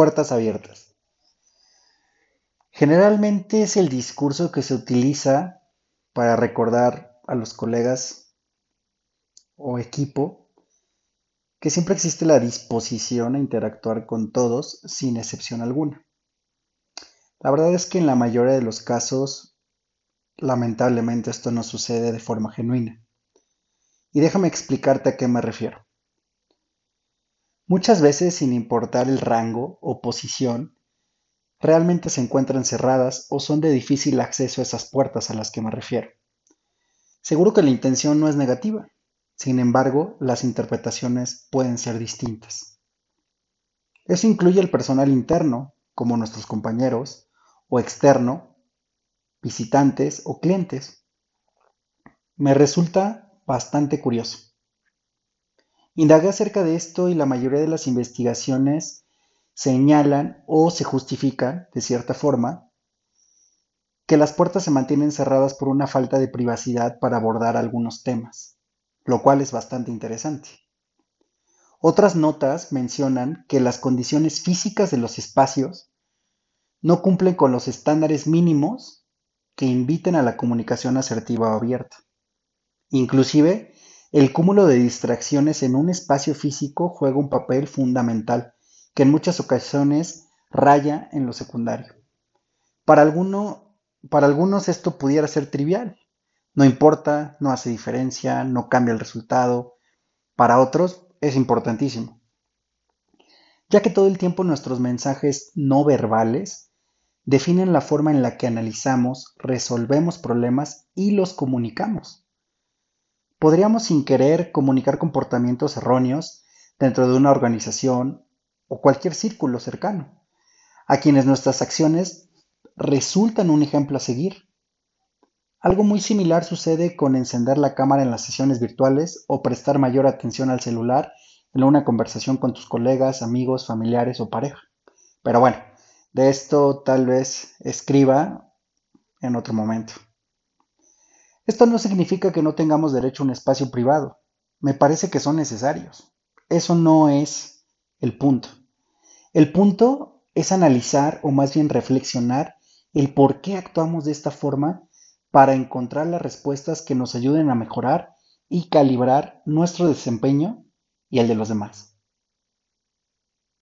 puertas abiertas. Generalmente es el discurso que se utiliza para recordar a los colegas o equipo que siempre existe la disposición a interactuar con todos sin excepción alguna. La verdad es que en la mayoría de los casos, lamentablemente esto no sucede de forma genuina. Y déjame explicarte a qué me refiero. Muchas veces, sin importar el rango o posición, realmente se encuentran cerradas o son de difícil acceso a esas puertas a las que me refiero. Seguro que la intención no es negativa, sin embargo, las interpretaciones pueden ser distintas. Eso incluye el personal interno, como nuestros compañeros, o externo, visitantes o clientes. Me resulta bastante curioso. Indagué acerca de esto y la mayoría de las investigaciones señalan o se justifican, de cierta forma, que las puertas se mantienen cerradas por una falta de privacidad para abordar algunos temas, lo cual es bastante interesante. Otras notas mencionan que las condiciones físicas de los espacios no cumplen con los estándares mínimos que inviten a la comunicación asertiva o abierta. Inclusive, el cúmulo de distracciones en un espacio físico juega un papel fundamental que en muchas ocasiones raya en lo secundario. Para, algunos esto pudiera ser trivial. No importa, no hace diferencia, no cambia el resultado. Para otros es importantísimo. Ya que todo el tiempo nuestros mensajes no verbales definen la forma en la que analizamos, resolvemos problemas y los comunicamos. Podríamos sin querer comunicar comportamientos erróneos dentro de una organización o cualquier círculo cercano, a quienes nuestras acciones resultan un ejemplo a seguir. Algo muy similar sucede con encender la cámara en las sesiones virtuales o prestar mayor atención al celular en una conversación con tus colegas, amigos, familiares o pareja. Pero bueno, de esto tal vez escriba en otro momento. Esto no significa que no tengamos derecho a un espacio privado. Me parece que son necesarios. Eso no es el punto. El punto es analizar o más bien reflexionar el por qué actuamos de esta forma para encontrar las respuestas que nos ayuden a mejorar y calibrar nuestro desempeño y el de los demás.